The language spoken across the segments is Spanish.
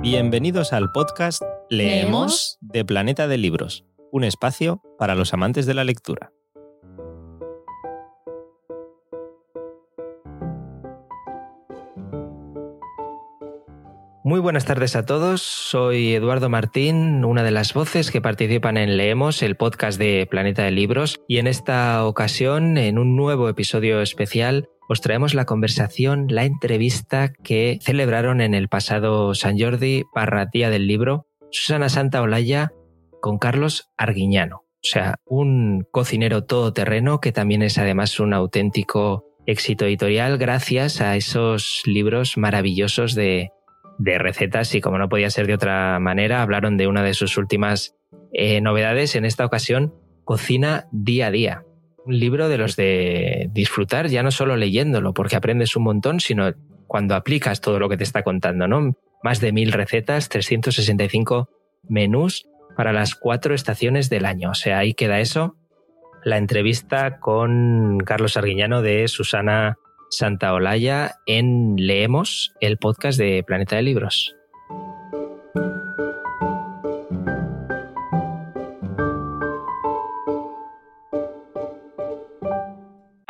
Bienvenidos al podcast Leemos de Planeta de Libros, un espacio para los amantes de la lectura. Muy buenas tardes a todos, soy Eduardo Martín, una de las voces que participan en Leemos, el podcast de Planeta de Libros, y en esta ocasión, en un nuevo episodio especial, os traemos la conversación, la entrevista que celebraron en el pasado San Jordi barra del Libro Susana Santa Olaya con Carlos Arguiñano. O sea, un cocinero todoterreno que también es además un auténtico éxito editorial gracias a esos libros maravillosos de, de recetas y como no podía ser de otra manera, hablaron de una de sus últimas eh, novedades, en esta ocasión, Cocina Día a Día un libro de los de disfrutar, ya no solo leyéndolo, porque aprendes un montón, sino cuando aplicas todo lo que te está contando, ¿no? Más de mil recetas, 365 menús para las cuatro estaciones del año. O sea, ahí queda eso. La entrevista con Carlos Arguiñano de Susana Santaolalla en Leemos, el podcast de Planeta de Libros.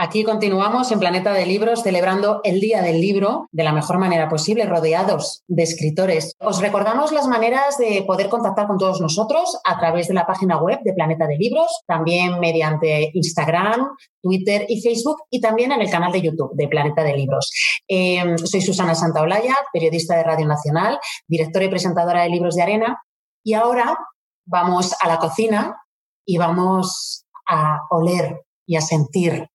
Aquí continuamos en Planeta de Libros celebrando el Día del Libro de la mejor manera posible, rodeados de escritores. Os recordamos las maneras de poder contactar con todos nosotros a través de la página web de Planeta de Libros, también mediante Instagram, Twitter y Facebook y también en el canal de YouTube de Planeta de Libros. Eh, soy Susana Santaolalla, periodista de Radio Nacional, directora y presentadora de Libros de Arena y ahora vamos a la cocina y vamos a oler y a sentir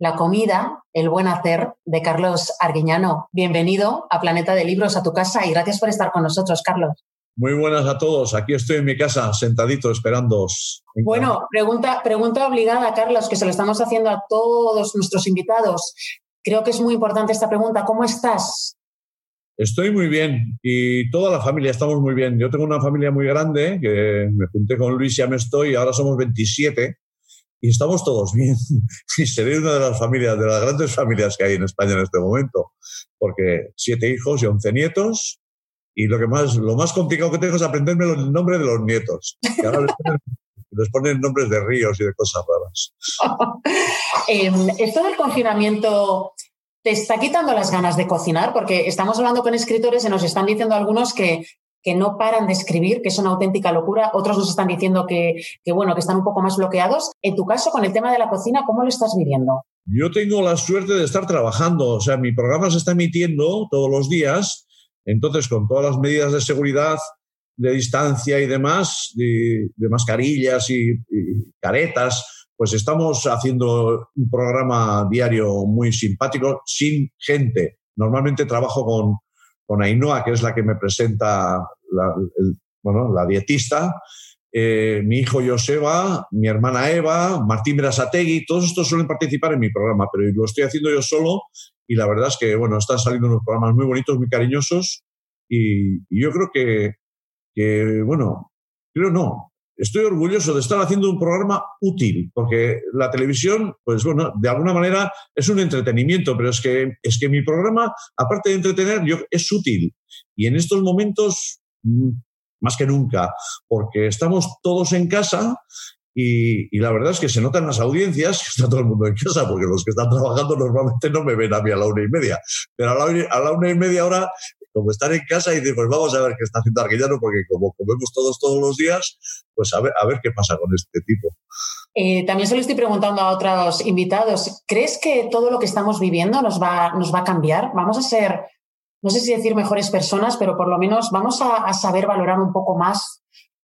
la comida, el buen hacer de Carlos Arguiñano. Bienvenido a Planeta de Libros, a tu casa y gracias por estar con nosotros, Carlos. Muy buenas a todos. Aquí estoy en mi casa, sentadito, esperándoos. Bueno, pregunta, pregunta obligada, Carlos, que se lo estamos haciendo a todos nuestros invitados. Creo que es muy importante esta pregunta. ¿Cómo estás? Estoy muy bien y toda la familia estamos muy bien. Yo tengo una familia muy grande, que me junté con Luis y ya me estoy, ahora somos 27 y estamos todos bien. Y seré una de las familias, de las grandes familias que hay en España en este momento, porque siete hijos y once nietos, y lo que más, lo más complicado que tengo es aprenderme el nombre de los nietos. Y ahora les ponen, nombres de ríos y de cosas raras. Em, esto del confinamiento te está quitando las ganas de cocinar, porque estamos hablando con escritores y nos están diciendo algunos que que no paran de escribir, que es una auténtica locura. Otros nos están diciendo que, bueno, que están un poco más bloqueados. En tu caso, con el tema de la cocina, ¿cómo lo estás viviendo? Yo tengo la suerte de estar trabajando, o sea, mi programa se está emitiendo todos los días, entonces con todas las medidas de seguridad, de distancia y demás, de, mascarillas y, caretas, pues estamos haciendo un programa diario muy simpático, sin gente. Normalmente trabajo con, con Ainhoa, que es la que me presenta, la, bueno, la dietista, eh, mi hijo Joseba, mi hermana Eva, Martín Berasategui, todos estos suelen participar en mi programa, pero lo estoy haciendo yo solo y la verdad es que, bueno, están saliendo unos programas muy bonitos, muy cariñosos y, y yo creo que, que, bueno, creo no, estoy orgulloso de estar haciendo un programa útil, porque la televisión, pues bueno, de alguna manera es un entretenimiento, pero es que, es que mi programa, aparte de entretener, yo, es útil. Y en estos momentos, mm, más que nunca, porque estamos todos en casa y, la verdad es que se notan las audiencias, está todo el mundo en casa, porque los que están trabajando normalmente no me ven a mí a la una y media. Pero a la, a la una y media hora como estar en casa y decir, pues vamos a ver qué está haciendo Arguillano, porque como comemos todos todos los días, pues a ver, a ver qué pasa con este tipo. Eh, también se lo estoy preguntando a otros invitados. ¿Crees que todo lo que estamos viviendo nos va, nos va a cambiar? ¿Vamos a ser, no sé si decir mejores personas, pero por lo menos vamos a, saber valorar un poco más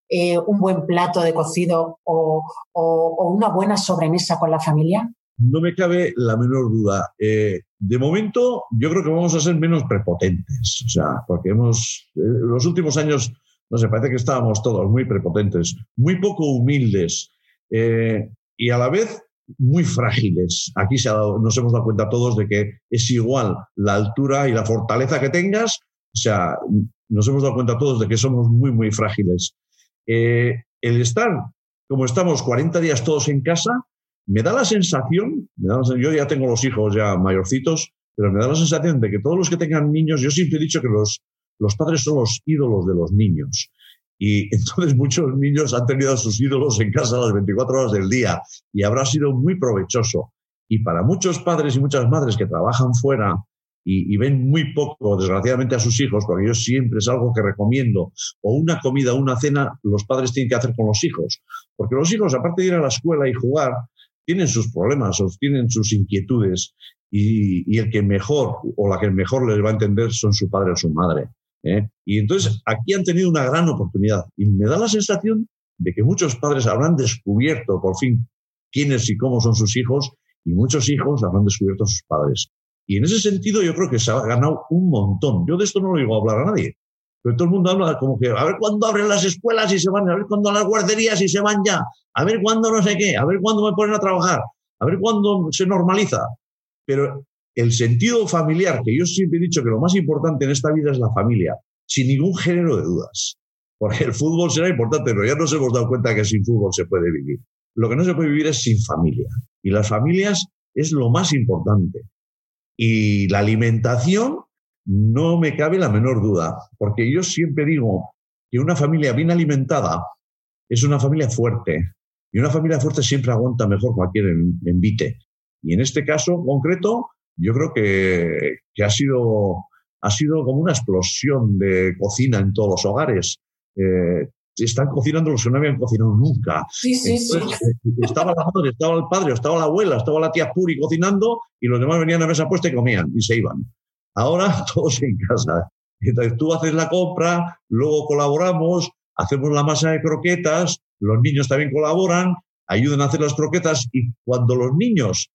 eh, un buen plato de cocido o, o, una buena sobremesa con la familia? No me cabe la menor duda. Eh, de momento, yo creo que vamos a ser menos prepotentes. O sea, porque hemos. Eh, los últimos años, no sé, parece que estábamos todos muy prepotentes, muy poco humildes eh, y a la vez muy frágiles. Aquí se nos hemos dado cuenta todos de que es igual la altura y la fortaleza que tengas. O sea, nos hemos dado cuenta todos de que somos muy, muy frágiles. el estar como estamos 40 días todos en casa, me da la sensación, yo ya tengo los hijos ya mayorcitos, pero me da la sensación de que todos los que tengan niños, yo siempre he dicho que los, los padres son los ídolos de los niños. Y entonces muchos niños han tenido a sus ídolos en casa las 24 horas del día y habrá sido muy provechoso. Y para muchos padres y muchas madres que trabajan fuera y, ven muy poco, desgraciadamente, a sus hijos, porque yo siempre es algo que recomiendo, o una comida una cena, los padres tienen que hacer con los hijos. Porque los hijos, aparte de ir a la escuela y jugar, tienen sus problemas tienen sus inquietudes y, el que mejor o la que mejor les va a entender son su padre o su madre. ¿eh? Y entonces aquí han tenido una gran oportunidad y me da la sensación de que muchos padres habrán descubierto por fin quiénes y cómo son sus hijos y muchos hijos habrán descubierto a sus padres. Y en ese sentido yo creo que se ha ganado un montón. Yo de esto no lo digo a hablar a nadie. Pero todo el mundo habla como que a ver cuándo abren las escuelas y se van, a ver cuándo las guarderías y se van ya, a ver cuándo no sé qué, a ver cuándo me ponen a trabajar, a ver cuándo se normaliza. Pero el sentido familiar, que yo siempre he dicho que lo más importante en esta vida es la familia, sin ningún género de dudas. Porque el fútbol será importante, pero ya nos hemos dado cuenta que sin fútbol se puede vivir. Lo que no se puede vivir es sin familia. Y las familias es lo más importante. Y la alimentación no me cabe la menor duda, porque yo siempre digo que una familia bien alimentada es una familia fuerte. Y una familia fuerte siempre aguanta mejor cualquier envite. Y en este caso concreto, yo creo que, que ha, sido, ha sido como una explosión de cocina en todos los hogares. Eh, están cocinando los que no habían cocinado nunca. Sí, sí, sí. Eh, estaba la madre, estaba el padre, estaba la abuela, estaba la tía Puri cocinando y los demás venían a mesa puesta y comían y se iban. Ahora todos en casa. Entonces tú haces la compra, luego colaboramos, hacemos la masa de croquetas, los niños también colaboran, ayudan a hacer las croquetas y cuando los niños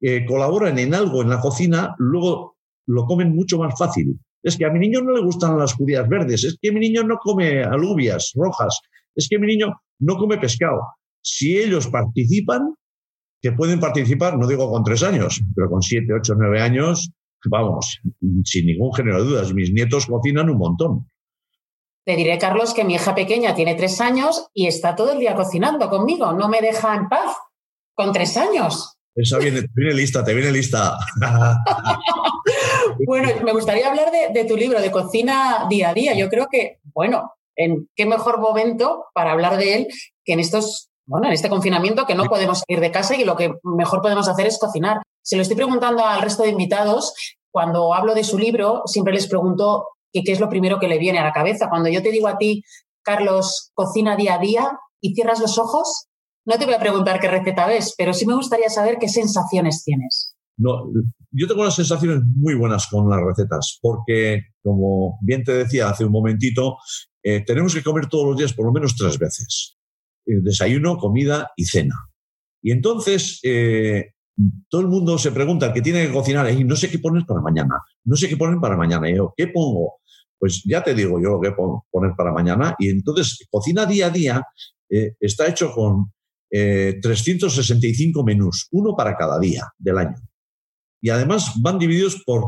eh, colaboran en algo en la cocina, luego lo comen mucho más fácil. Es que a mi niño no le gustan las judías verdes, es que mi niño no come alubias rojas, es que mi niño no come pescado. Si ellos participan, que pueden participar, no digo con tres años, pero con siete, ocho, nueve años, vamos, sin ningún género de dudas, mis nietos cocinan un montón. Te diré, Carlos, que mi hija pequeña tiene tres años y está todo el día cocinando conmigo, no me deja en paz, con tres años. Esa viene, te viene lista, te viene lista. bueno, me gustaría hablar de, tu libro, de cocina día a día. Yo creo que, bueno, en qué mejor momento para hablar de él que en estos, bueno, en este confinamiento que no podemos salir de casa y lo que mejor podemos hacer es cocinar. Se lo estoy preguntando al resto de invitados. Cuando hablo de su libro, siempre les pregunto qué es lo primero que le viene a la cabeza. Cuando yo te digo a ti, Carlos, cocina día a día y cierras los ojos, no te voy a preguntar qué receta ves, pero sí me gustaría saber qué sensaciones tienes. No, yo tengo unas sensaciones muy buenas con las recetas, porque, como bien te decía hace un momentito, eh, tenemos que comer todos los días por lo menos tres veces. Eh, desayuno, comida y cena. Y entonces, eh, todo el mundo se pregunta qué tiene que cocinar y no sé qué poner para mañana, no sé qué poner para mañana. Yo, ¿qué pongo? Pues ya te digo yo qué poner para mañana. Y entonces, cocina día a día está hecho con 365 eh, menús, uno para cada día del año. Y además van divididos por,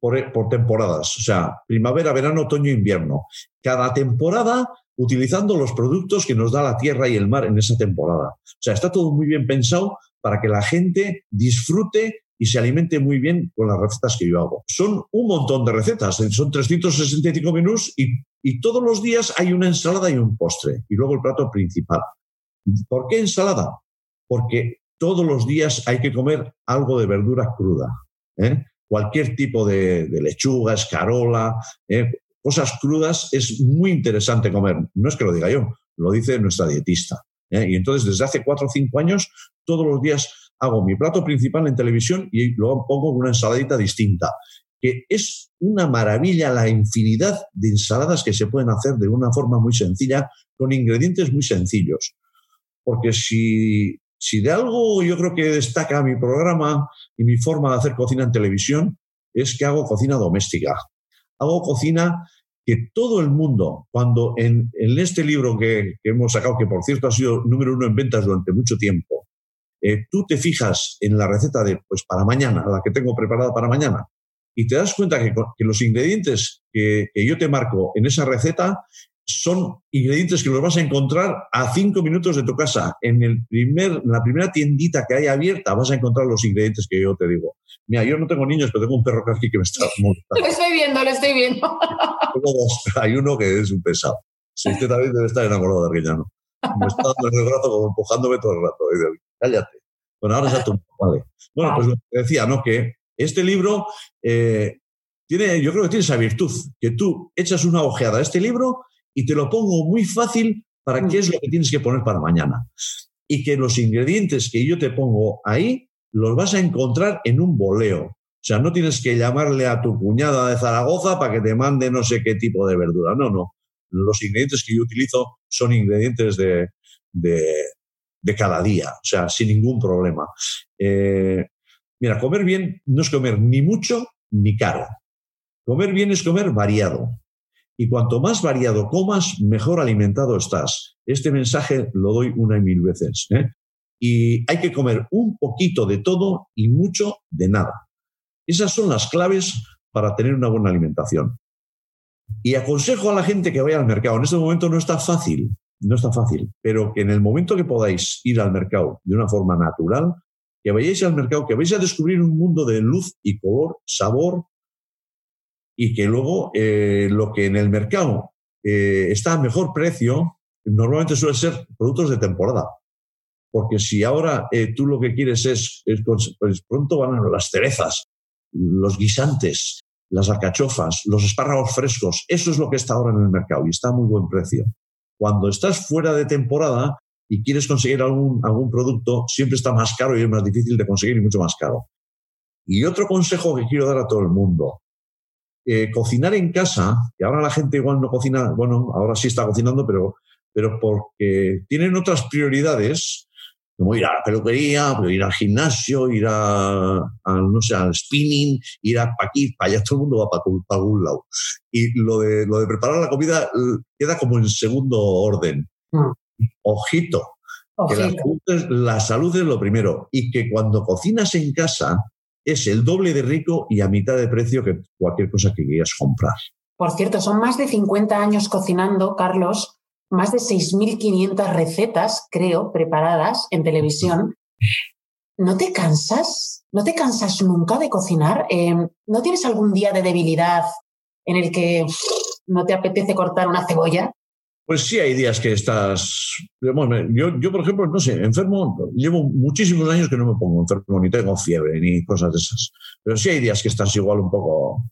por, temporadas, o sea, primavera, verano, otoño, invierno. Cada temporada utilizando los productos que nos da la tierra y el mar en esa temporada. O sea, está todo muy bien pensado para que la gente disfrute y se alimente muy bien con las recetas que yo hago. Son un montón de recetas, son 365 menús y, y todos los días hay una ensalada y un postre y luego el plato principal. ¿Por qué ensalada? Porque todos los días hay que comer algo de verdura cruda. ¿eh? Cualquier tipo de, lechuga, escarola, ¿eh? Cosas crudas es muy interesante comer. No es que lo diga yo, lo dice nuestra dietista. ¿eh? Y entonces desde hace cuatro o cinco años, todos los días hago mi plato principal en televisión y luego pongo una ensaladita distinta que es una maravilla la infinidad de ensaladas que se pueden hacer de una forma muy sencilla, con ingredientes muy sencillos porque si, si de algo yo creo que destaca mi programa y mi forma de hacer cocina en televisión, es que hago cocina doméstica. Hago cocina que todo el mundo, cuando en, este libro que, hemos sacado, que por cierto ha sido número uno en ventas durante mucho tiempo, eh, tú te fijas en la receta de, pues para mañana, la que tengo preparada para mañana, y te das cuenta que, los ingredientes que, yo te marco en esa receta son ingredientes que los vas a encontrar a cinco minutos de tu casa. En, el primer, la primera tiendita que hay abierta vas a encontrar los ingredientes que yo te digo. Mira, yo no tengo niños, pero tengo un perro aquí que me está Lo estoy viendo, lo estoy viendo. Hay uno que es un pesado. Sí, usted también debe estar enamorado de Arguellano. Me está dando en el rato como empujándome todo el rato. Cállate. Bueno, ahora ya tú. Vale. Bueno, pues decía, ¿no? Que este libro eh, tiene, yo creo que tiene esa virtud, que tú echas una ojeada a este libro y te lo pongo muy fácil para qué es lo que tienes que poner para mañana. Y que los ingredientes que yo te pongo ahí los vas a encontrar en un boleo. O sea, no tienes que llamarle a tu cuñada de Zaragoza para que te mande no sé qué tipo de verdura. No, no. Los ingredientes que yo utilizo son ingredientes de, de, cada día, o sea, sin ningún problema. Eh, mira, comer bien no es comer ni mucho ni caro. Comer bien es comer variado. Y cuanto más variado comas, mejor alimentado estás. Este mensaje lo doy una y mil veces. ¿eh? Y hay que comer un poquito de todo y mucho de nada. Esas son las claves para tener una buena alimentación. Y aconsejo a la gente que vaya al mercado. En este momento no está fácil, no está fácil, pero que en el momento que podáis ir al mercado de una forma natural, que vayáis al mercado, que vais a descubrir un mundo de luz y color, sabor, y que luego eh, lo que en el mercado eh, está a mejor precio, normalmente suele ser productos de temporada. Porque si ahora eh, tú lo que quieres es, pues pronto van a las cerezas, los guisantes, las alcachofas, los espárragos frescos, eso es lo que está ahora en el mercado y está a muy buen precio. Cuando estás fuera de temporada y quieres conseguir algún, algún producto, siempre está más caro y es más difícil de conseguir y mucho más caro. Y otro consejo que quiero dar a todo el mundo, eh, cocinar en casa, que ahora la gente igual no cocina, bueno, ahora sí está cocinando, pero, pero porque tienen otras prioridades, como ir a la peluquería, ir al gimnasio, ir a, no sé, al spinning, ir a pa' aquí, para allá, todo el mundo va para, algún lado. Y lo de, lo de preparar la comida queda como en segundo orden. Mm. Ojito, Que la salud, la salud es lo primero. Y que cuando cocinas en casa, es el doble de rico y a mitad de precio que cualquier cosa que quieras comprar. Por cierto, son más de 50 años cocinando, Carlos, más de 6.500 recetas, creo, preparadas en televisión. ¿No te cansas? ¿No te cansas nunca de cocinar? Em, ¿No tienes algún día de debilidad en el que no te apetece cortar una cebolla? Pues sí, hay días que estás. Yo, yo, por ejemplo, no sé, enfermo, llevo muchísimos años que no me pongo enfermo, ni tengo fiebre, ni cosas de esas. Pero sí hay días que estás igual un poco,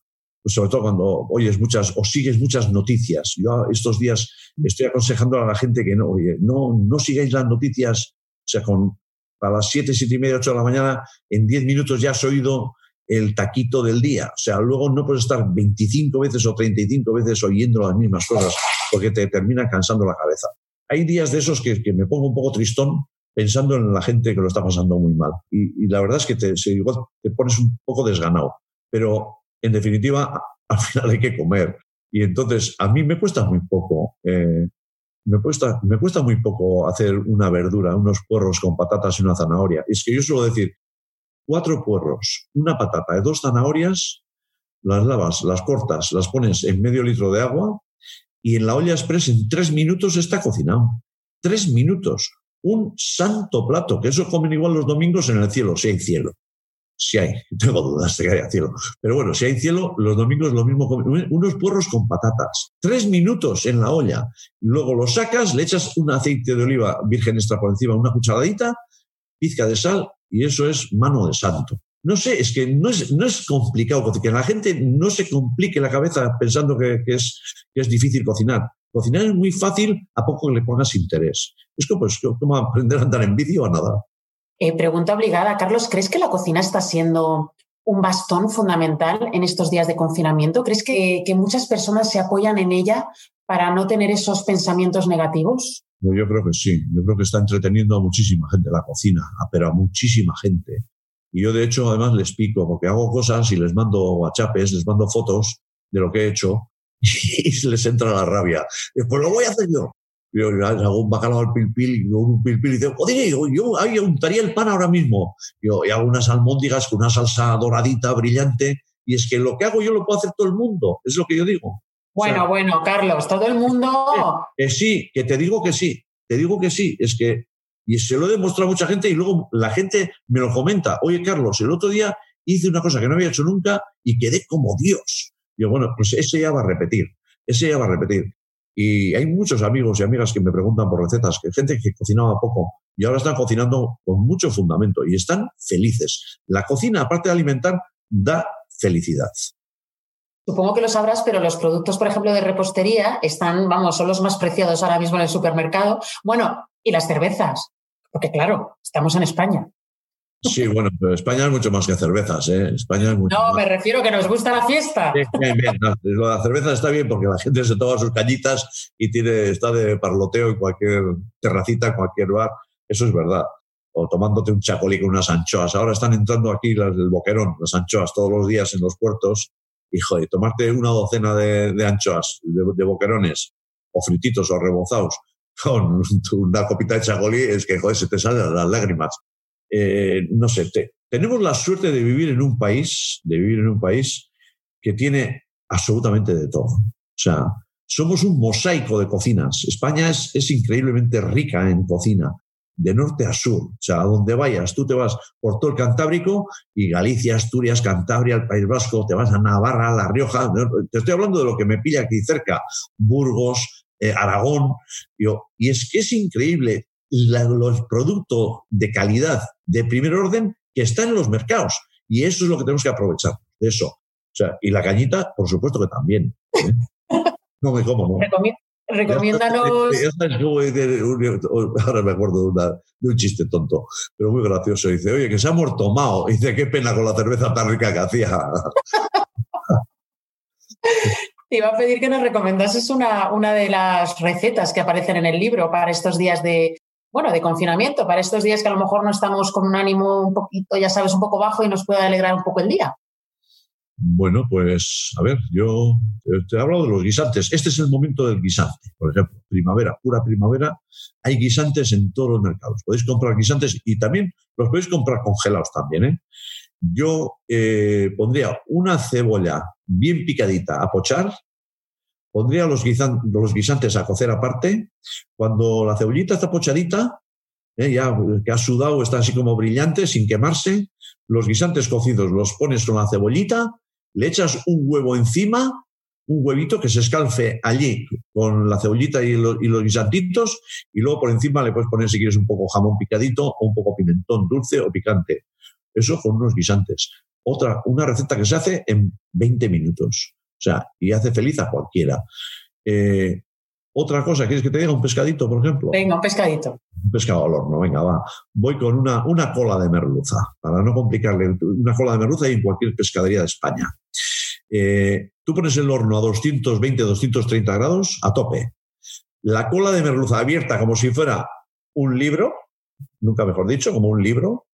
pues sobre todo cuando oyes muchas o sigues muchas noticias. Yo estos días estoy aconsejando a la gente que no, oye, no, no sigáis las noticias, o sea, con, a las 7, 7 y media, 8 de la mañana, en 10 minutos ya has oído el taquito del día. O sea, luego no puedes estar 25 veces o 35 veces oyendo las mismas cosas porque te termina cansando la cabeza. Hay días de esos que, me pongo un poco tristón pensando en la gente que lo está pasando muy mal. Y, la verdad es que te, te pones un poco desganado. Pero, en definitiva, al final hay que comer. Y entonces, a mí me cuesta muy poco. Eh, me cuesta, me cuesta muy poco hacer una verdura, unos puerros con patatas y una zanahoria. Es que yo suelo decir, cuatro puerros, una patata y dos zanahorias, las lavas, las cortas, las pones en medio litro de agua y en la olla express en tres minutos está cocinado. Tres minutos. Un santo plato, que eso comen igual los domingos en el cielo, si hay cielo. Si hay, tengo dudas de que haya cielo. Pero bueno, si hay cielo, los domingos lo mismo comen. Unos puerros con patatas. Tres minutos en la olla. Luego lo sacas, le echas un aceite de oliva virgen extra por encima, una cucharadita, pizca de sal, y eso es mano de santo. No sé, es que no es, no es complicado, que la gente no se complique la cabeza pensando que, es, que es difícil cocinar. Cocinar es muy fácil a poco que le pongas interés. Es como, pues, como aprender a andar en vídeo o nada. Eh, pregunta obligada, Carlos, ¿crees que la cocina está siendo un bastón fundamental en estos días de confinamiento? ¿Crees que, que muchas personas se apoyan en ella para no tener esos pensamientos negativos? Yo creo que sí, yo creo que está entreteniendo a muchísima gente la cocina, pero a muchísima gente. Y yo, de hecho, además les pico, porque hago cosas y les mando WhatsApps, les mando fotos de lo que he hecho y se les entra la rabia. Pues lo voy a hacer yo. Yo hago un bacalao al pilpil y un pilpil y digo, joder, yo, yo ahí untaría el pan ahora mismo. Yo, y hago unas almóndigas con una salsa doradita, brillante. Y es que lo que hago yo lo puede hacer todo el mundo, es lo que yo digo. Bueno, bueno, Carlos, todo el mundo. Que sí, que te digo que sí, te digo que sí, es que. Y se lo he demostrado a mucha gente y luego la gente me lo comenta. Oye, Carlos, el otro día hice una cosa que no había hecho nunca y quedé como Dios. Y yo, bueno, pues ese ya va a repetir, ese ya va a repetir. Y hay muchos amigos y amigas que me preguntan por recetas, que gente que cocinaba poco y ahora están cocinando con mucho fundamento y están felices. La cocina, aparte de alimentar, da felicidad. Supongo que lo sabrás, pero los productos, por ejemplo, de repostería están, vamos, son los más preciados ahora mismo en el supermercado. Bueno, y las cervezas, porque claro, estamos en España. Sí, bueno, pero España es mucho más que cervezas, ¿eh? España es mucho No, me refiero que nos gusta la fiesta. Bien, bien, la cerveza está bien porque la gente se toma sus cañitas y tiene, está de parloteo en cualquier terracita, en cualquier bar. Eso es verdad. O tomándote un chacolí con unas anchoas. Ahora están entrando aquí las del boquerón, las anchoas, todos los días en los puertos hijo, de tomarte una docena de, anchoas, de, boquerones, o frititos o rebozados, con una copita de chagolí, es que, joder, se te salen las lágrimas. Eh, no sé, tenemos la suerte de vivir en un país, de vivir en un país que tiene absolutamente de todo. O sea, somos un mosaico de cocinas. España es, es increíblemente rica en cocina de norte a sur. O sea, donde vayas, tú te vas por todo el Cantábrico y Galicia, Asturias, Cantabria, el País Vasco, te vas a Navarra, La Rioja. Te estoy hablando de lo que me pilla aquí cerca, Burgos, eh, Aragón. y es que es increíble los productos de calidad de primer orden que están en los mercados. Y eso es lo que tenemos que aprovechar de eso. O sea, y la cañita, por supuesto que también. ¿eh? No me como, ¿no? Recomiéndanos. Ahora me acuerdo de, un chiste tonto, pero muy gracioso. Dice, oye, que se ha muerto Mao. dice, qué pena con la cerveza tan rica que hacía. Te iba a pedir que nos recomendases una, una de las recetas que aparecen en el libro para estos días de, bueno, de confinamiento, para estos días que a lo mejor no estamos con un ánimo un poquito, ya sabes, un poco bajo y nos pueda alegrar un poco el día. Bueno, pues a ver, yo te he hablado de los guisantes. Este es el momento del guisante, por ejemplo, primavera, pura primavera. Hay guisantes en todos los mercados. Podéis comprar guisantes y también los podéis comprar congelados también. ¿eh? Yo eh, pondría una cebolla bien picadita a pochar, pondría los, guisantes a cocer aparte. Cuando la cebollita está pochadita, ¿eh? ya que ha sudado, está así como brillante, sin quemarse, los guisantes cocidos los pones con la cebollita le echas un huevo encima, un huevito que se escalfe allí con la cebollita y los, guisantitos, y luego por encima le puedes poner, si quieres, un poco jamón picadito o un poco pimentón dulce o picante. Eso con unos guisantes. Otra, una receta que se hace en 20 minutos. O sea, y hace feliz a cualquiera. Eh, otra cosa, ¿quieres que te diga un pescadito, por ejemplo? Venga, un pescadito. Un pescado al horno, venga, va. Voy con una, una cola de merluza, para no complicarle, una cola de merluza y en cualquier pescadería de España. Eh, tú pones el horno a 220, 230 grados, a tope. La cola de merluza abierta como si fuera un libro, nunca mejor dicho, como un libro.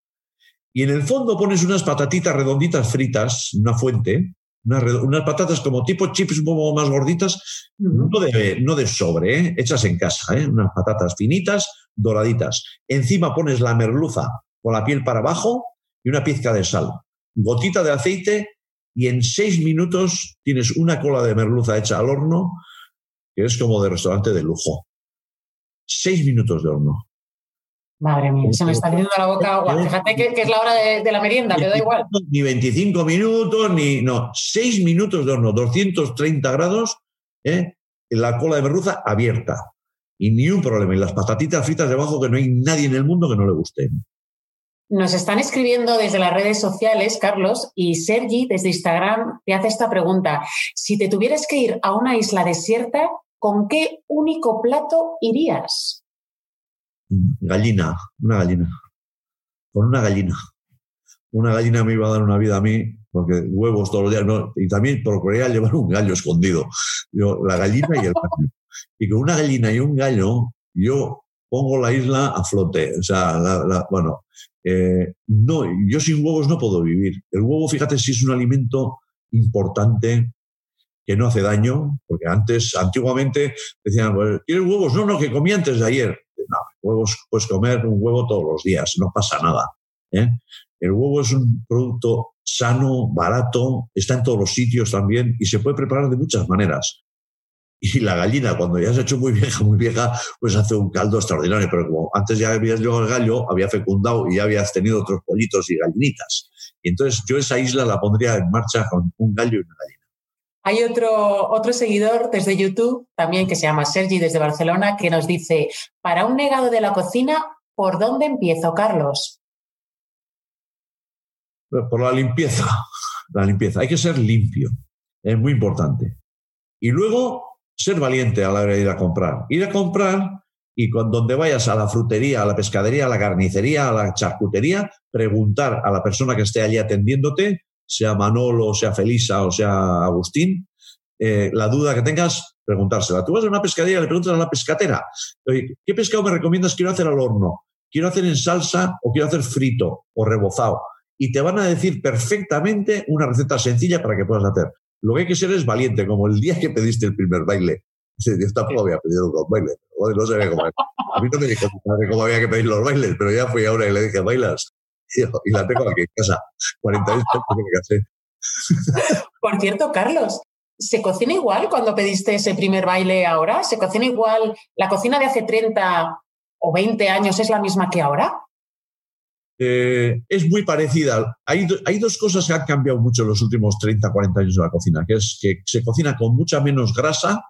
Y en el fondo pones unas patatitas redonditas fritas, una fuente, unas, patatas como tipo chips un poco más gorditas, no de, no de sobre, ¿eh? hechas en casa, ¿eh? unas patatas finitas, doraditas. Encima pones la merluza con la piel para abajo y una pizca de sal, gotita de aceite y en seis minutos tienes una cola de merluza hecha al horno que es como de restaurante de lujo. Seis minutos de horno. Madre mía, se me está abriendo la boca agua. Fíjate que, es la hora de, la merienda, me da igual. Ni 25 minutos, ni. No, 6 minutos de horno, 230 grados, ¿eh? la cola de merluza abierta. Y ni un problema. Y las patatitas fritas debajo, que no hay nadie en el mundo que no le gusten. Nos están escribiendo desde las redes sociales, Carlos, y Sergi desde Instagram te hace esta pregunta. Si te tuvieras que ir a una isla desierta, ¿con qué único plato irías? Gallina, una gallina. Con una gallina. Una gallina me iba a dar una vida a mí, porque huevos todos los días, no, y también procuraría llevar un gallo escondido. Yo, la gallina y el gallo. Y con una gallina y un gallo, yo pongo la isla a flote. O sea, bueno, eh, no, yo sin huevos no puedo vivir. El huevo, fíjate, si es un alimento importante que no hace daño, porque antes, antiguamente, decían, ¿quieres huevos? No, no, que comí antes de ayer. No, huevos puedes comer un huevo todos los días, no pasa nada. ¿eh? El huevo es un producto sano, barato, está en todos los sitios también y se puede preparar de muchas maneras. y la gallina, cuando ya se ha hecho muy vieja, muy vieja, pues hace un caldo extraordinario. Pero como antes ya habías llegado el gallo, había fecundado y ya habías tenido otros pollitos y gallinitas. Y entonces yo esa isla la pondría en marcha con un gallo y una gallina. Hay otro, otro seguidor desde YouTube, también que se llama Sergi desde Barcelona, que nos dice, para un negado de la cocina, ¿por dónde empiezo, Carlos? Por la limpieza. La limpieza. Hay que ser limpio. Es muy importante. Y luego ser valiente a la hora de ir a comprar. Ir a comprar y cuando donde vayas a la frutería, a la pescadería, a la carnicería, a la charcutería, preguntar a la persona que esté allí atendiéndote, sea Manolo, sea Felisa o sea Agustín, eh, la duda que tengas, preguntársela. Tú vas a una pescadería y le preguntas a la pescatera, ¿qué pescado me recomiendas? Quiero hacer al horno, quiero hacer en salsa o quiero hacer frito o rebozado. Y te van a decir perfectamente una receta sencilla para que puedas hacer. Lo que hay que ser es valiente, como el día que pediste el primer baile. Yo tampoco había pedido un baile, no sabía cómo. A mí no me dijo cómo había que pedir los bailes, pero ya fui ahora y le dije, ¿bailas? Y la tengo aquí en casa. 48 que casé. Por cierto, Carlos, ¿se cocina igual cuando pediste ese primer baile ahora? ¿Se cocina igual? ¿La cocina de hace 30 o 20 años es la misma que ahora? Eh, es muy parecida. Hay, hay, dos cosas que han cambiado mucho en los últimos 30, 40 años de la cocina, que es que se cocina con mucha menos grasa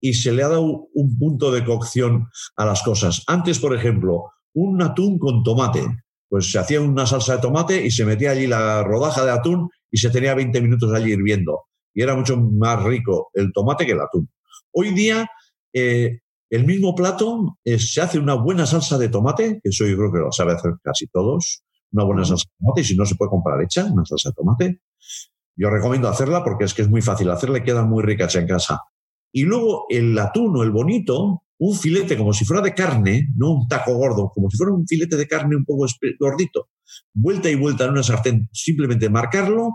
y se le ha dado un punto de cocción a las cosas. Antes, por ejemplo, un atún con tomate. Pues se hacía una salsa de tomate y se metía allí la rodaja de atún y se tenía 20 minutos allí hirviendo. Y era mucho más rico el tomate que el atún. Hoy día eh, el mismo plato se hace una buena salsa de tomate, que eso yo creo que lo sabe hacer casi todos, una buena salsa de tomate, y si no se puede comprar hecha, una salsa de tomate. Yo recomiendo hacerla porque es que es muy fácil hacerla y queda muy rica hecha en casa. Y luego el atún o el bonito, un filete como si fuera de carne, no un taco gordo, como si fuera un filete de carne un poco gordito, vuelta y vuelta en una sartén, simplemente marcarlo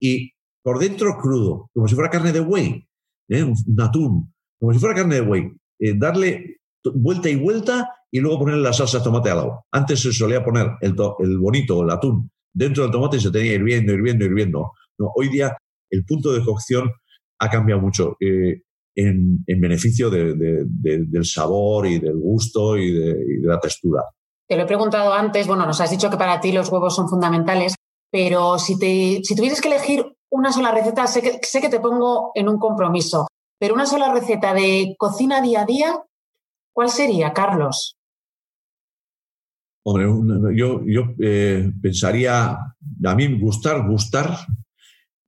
y por dentro crudo, como si fuera carne de buey, ¿eh? un atún, como si fuera carne de buey. Eh, darle vuelta y vuelta y luego ponerle la salsa de tomate al lado. Antes se solía poner el, el bonito, el atún, dentro del tomate y se tenía hirviendo, hirviendo, hirviendo. No, hoy día el punto de cocción ha cambiado mucho eh, en, beneficio del sabor y del gusto y de, la textura. Te lo he preguntado antes, bueno, nos has dicho que para ti los huevos son fundamentales, pero si, te, si tuvieras que elegir una sola receta, sé que, sé que te pongo en un compromiso, pero una sola receta de cocina día a día, ¿cuál sería, Carlos? Hombre, yo, yo eh, pensaría, a mí gustar, gustar,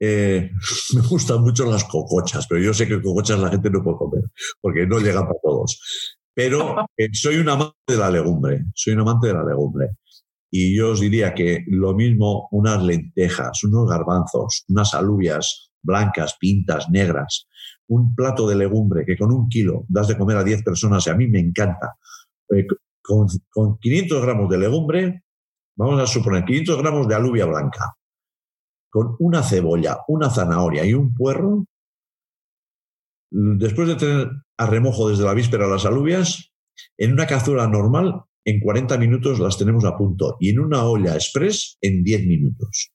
eh, me gustan mucho las cocochas, pero yo sé que cocochas la gente no puede comer, porque no llegan para todos. Pero eh, soy un amante de la legumbre, soy un amante de la legumbre. Y yo os diría que lo mismo unas lentejas, unos garbanzos, unas alubias blancas, pintas, negras, un plato de legumbre que con un kilo das de comer a 10 personas y a mí me encanta. Eh, con, con 500 gramos de legumbre, vamos a suponer 500 gramos de alubia blanca, con una cebolla, una zanahoria y un puerro, después de tener a remojo desde la víspera las alubias, en una cazuela normal, en 40 minutos las tenemos a punto y en una olla express en 10 minutos.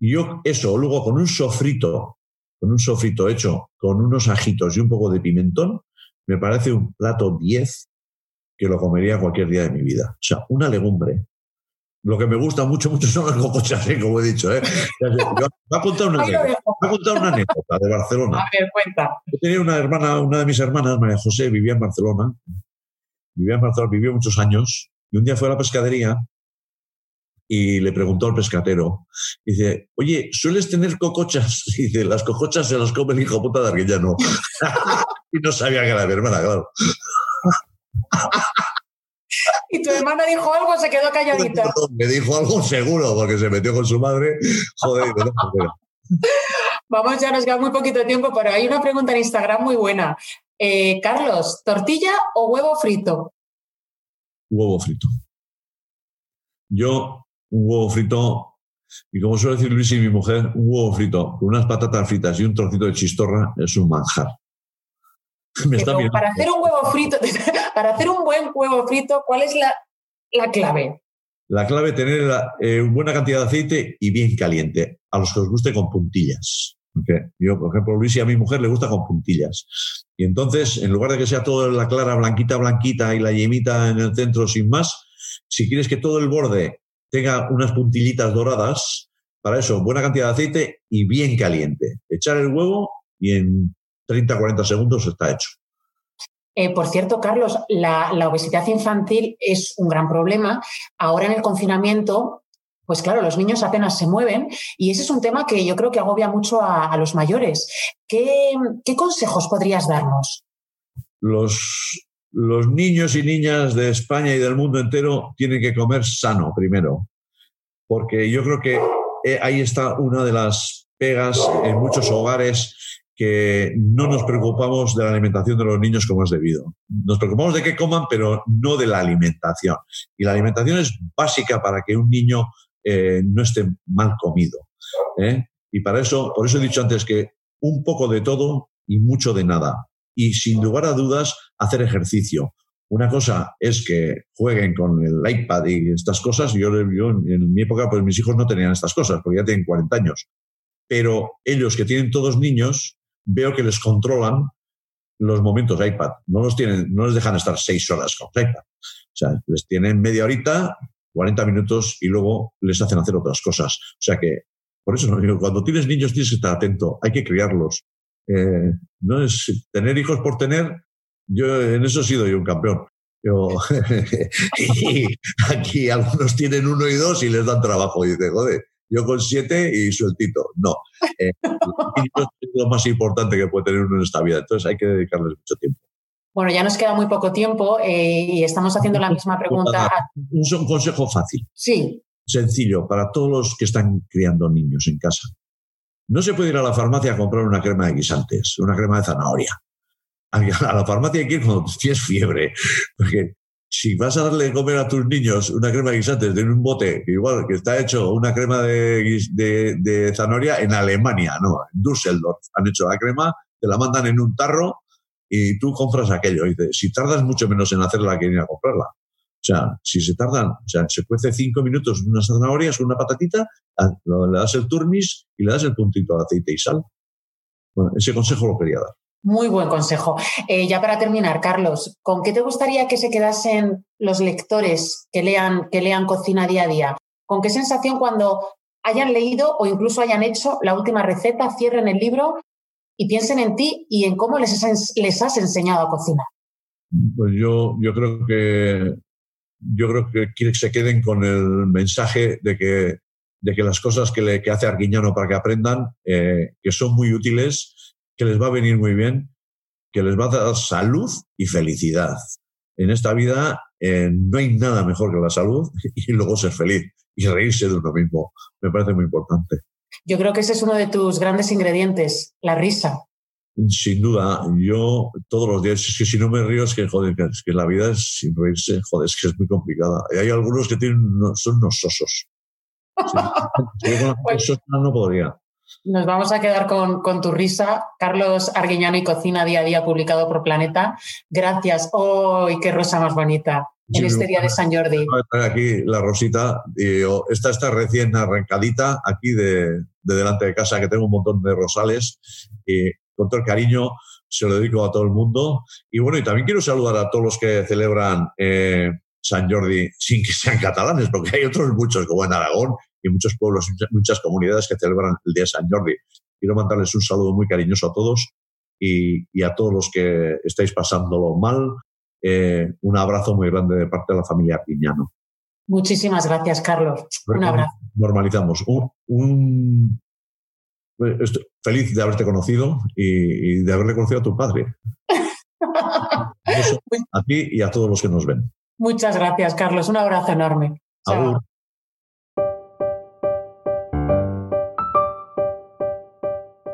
Yo eso, luego con un sofrito con un sofrito hecho con unos ajitos y un poco de pimentón, me parece un plato 10 que lo comería cualquier día de mi vida. O sea, una legumbre. Lo que me gusta mucho, mucho son las cocochas, ¿eh? como he dicho. ¿eh? Voy a contar una, una anécdota de Barcelona. A ver, cuenta. Yo tenía una hermana, una de mis hermanas, María José, vivía en Barcelona. Vivía en Barcelona, vivió muchos años. Y un día fue a la pescadería y le preguntó al pescatero, dice, oye, ¿sueles tener cocochas? Y dice, las cocochas se las come el hijo puta de Arguellano. y no sabía que era mi hermana, claro. ¿Y tu hermana dijo algo se quedó calladita? Me dijo algo seguro, porque se metió con su madre. Joder, Vamos, ya nos queda muy poquito tiempo, pero hay una pregunta en Instagram muy buena. Eh, Carlos, ¿tortilla o huevo frito? Huevo frito. Yo un huevo frito, y como suele decir Luis y mi mujer, un huevo frito con unas patatas fritas y un trocito de chistorra es un manjar. para hacer un huevo frito, para hacer un buen huevo frito, ¿cuál es la, clave? La clave es tener eh, buena cantidad de aceite y bien caliente, a los que os guste con puntillas. Yo, por ejemplo, Luis y a mi mujer le gusta con puntillas. Y entonces, en lugar de que sea toda la clara blanquita, blanquita y la yemita en el centro sin más, si quieres que todo el borde tenga unas puntillitas doradas, para eso, buena cantidad de aceite y bien caliente. Echar el huevo y en 30, 40 segundos está hecho. Eh, por cierto, Carlos, la, obesidad infantil es un gran problema. Ahora en el confinamiento, pues claro, los niños apenas se mueven y ese es un tema que yo creo que agobia mucho a, los mayores. ¿Qué, consejos podrías darnos? Los, los niños y niñas de España y del mundo entero tienen que comer sano primero, porque yo creo que eh, ahí está una de las pegas en muchos hogares que no nos preocupamos de la alimentación de los niños como es debido. Nos preocupamos de que coman, pero no de la alimentación. Y la alimentación es básica para que un niño eh, no esté mal comido. ¿eh? Y para eso, por eso he dicho antes que un poco de todo y mucho de nada. Y sin lugar a dudas, hacer ejercicio. Una cosa es que jueguen con el iPad y estas cosas. Yo, yo, en mi época, pues mis hijos no tenían estas cosas, porque ya tienen 40 años. Pero ellos que tienen todos niños, veo que les controlan los momentos iPad. No los tienen, no les dejan estar seis horas con iPad. O sea, les tienen media horita, 40 minutos y luego les hacen hacer otras cosas. O sea que, por eso cuando tienes niños tienes que estar atento, hay que criarlos. Eh, no es tener hijos por tener, yo en eso he sido yo un campeón. Yo, aquí algunos tienen uno y dos y les dan trabajo. Y dice, joder, yo con siete y sueltito. No. Eh, es lo más importante que puede tener uno en esta vida. Entonces hay que dedicarles mucho tiempo. Bueno, ya nos queda muy poco tiempo eh, y estamos haciendo la misma pregunta. Un consejo fácil. Sí. Sencillo para todos los que están criando niños en casa. No se puede ir a la farmacia a comprar una crema de guisantes, una crema de zanahoria a la farmacia hay que ir cuando tienes fiebre, porque si vas a darle de comer a tus niños una crema de guisantes de un bote, igual que está hecho una crema de, de, zanahoria en Alemania, no, en Düsseldorf, han hecho la crema, te la mandan en un tarro y tú compras aquello. Y si tardas mucho menos en hacerla que ir a comprarla. O sea, si se tardan, o sea, se cuece cinco minutos unas zanahorias, una patatita, le das el turmis y le das el puntito de aceite y sal. Bueno, ese consejo lo quería dar. Muy buen consejo. Eh, ya para terminar, Carlos, ¿con qué te gustaría que se quedasen los lectores que lean, que lean Cocina día a día? ¿Con qué sensación cuando hayan leído o incluso hayan hecho la última receta, cierren el libro y piensen en ti y en cómo les has, les has enseñado a cocinar? Pues yo, yo creo que yo creo que se queden con el mensaje de que, de que las cosas que, le, que hace Arguiñano para que aprendan, eh, que son muy útiles que les va a venir muy bien, que les va a dar salud y felicidad. En esta vida eh, no hay nada mejor que la salud y luego ser feliz y reírse de uno mismo. Me parece muy importante. Yo creo que ese es uno de tus grandes ingredientes, la risa. Sin duda, yo todos los días, es que si no me río es que, joder, es que la vida es sin reírse, joder, es que es muy complicada. Y hay algunos que tienen, son unos sosos. Pues no podría. Nos vamos a quedar con, tu risa. Carlos Arguiñano y Cocina Día a Día, publicado por Planeta. Gracias. ¡Oh, qué rosa más bonita! en este día de San Jordi. Aquí la rosita. Y, esta está recién arrancadita aquí de, delante de casa, que tengo un montón de rosales. Y con todo el cariño se lo dedico a todo el mundo. Y bueno, y también quiero saludar a todos los que celebran eh, San Jordi sin que sean catalanes, porque hay otros muchos, como en Aragón, y muchos pueblos, muchas comunidades que celebran el Día de San Jordi. Quiero mandarles un saludo muy cariñoso a todos y, a todos los que estáis pasándolo mal. Eh, un abrazo muy grande de parte de la familia Piñano. Muchísimas gracias, Carlos. Un abrazo. Normalizamos. Un, estoy feliz de haberte conocido y, de haberle conocido a tu padre. a ti y a todos los que nos ven. Muchas gracias, Carlos. Un abrazo enorme.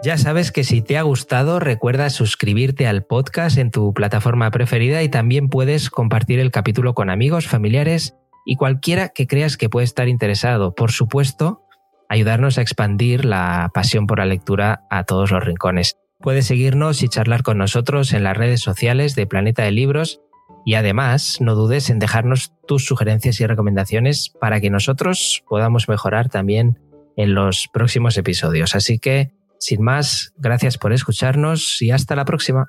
Ya sabes que si te ha gustado, recuerda suscribirte al podcast en tu plataforma preferida y también puedes compartir el capítulo con amigos, familiares y cualquiera que creas que puede estar interesado. Por supuesto, ayudarnos a expandir la pasión por la lectura a todos los rincones. Puedes seguirnos y charlar con nosotros en las redes sociales de Planeta de Libros y además no dudes en dejarnos tus sugerencias y recomendaciones para que nosotros podamos mejorar también en los próximos episodios. Así que sin más, gracias por escucharnos y hasta la próxima.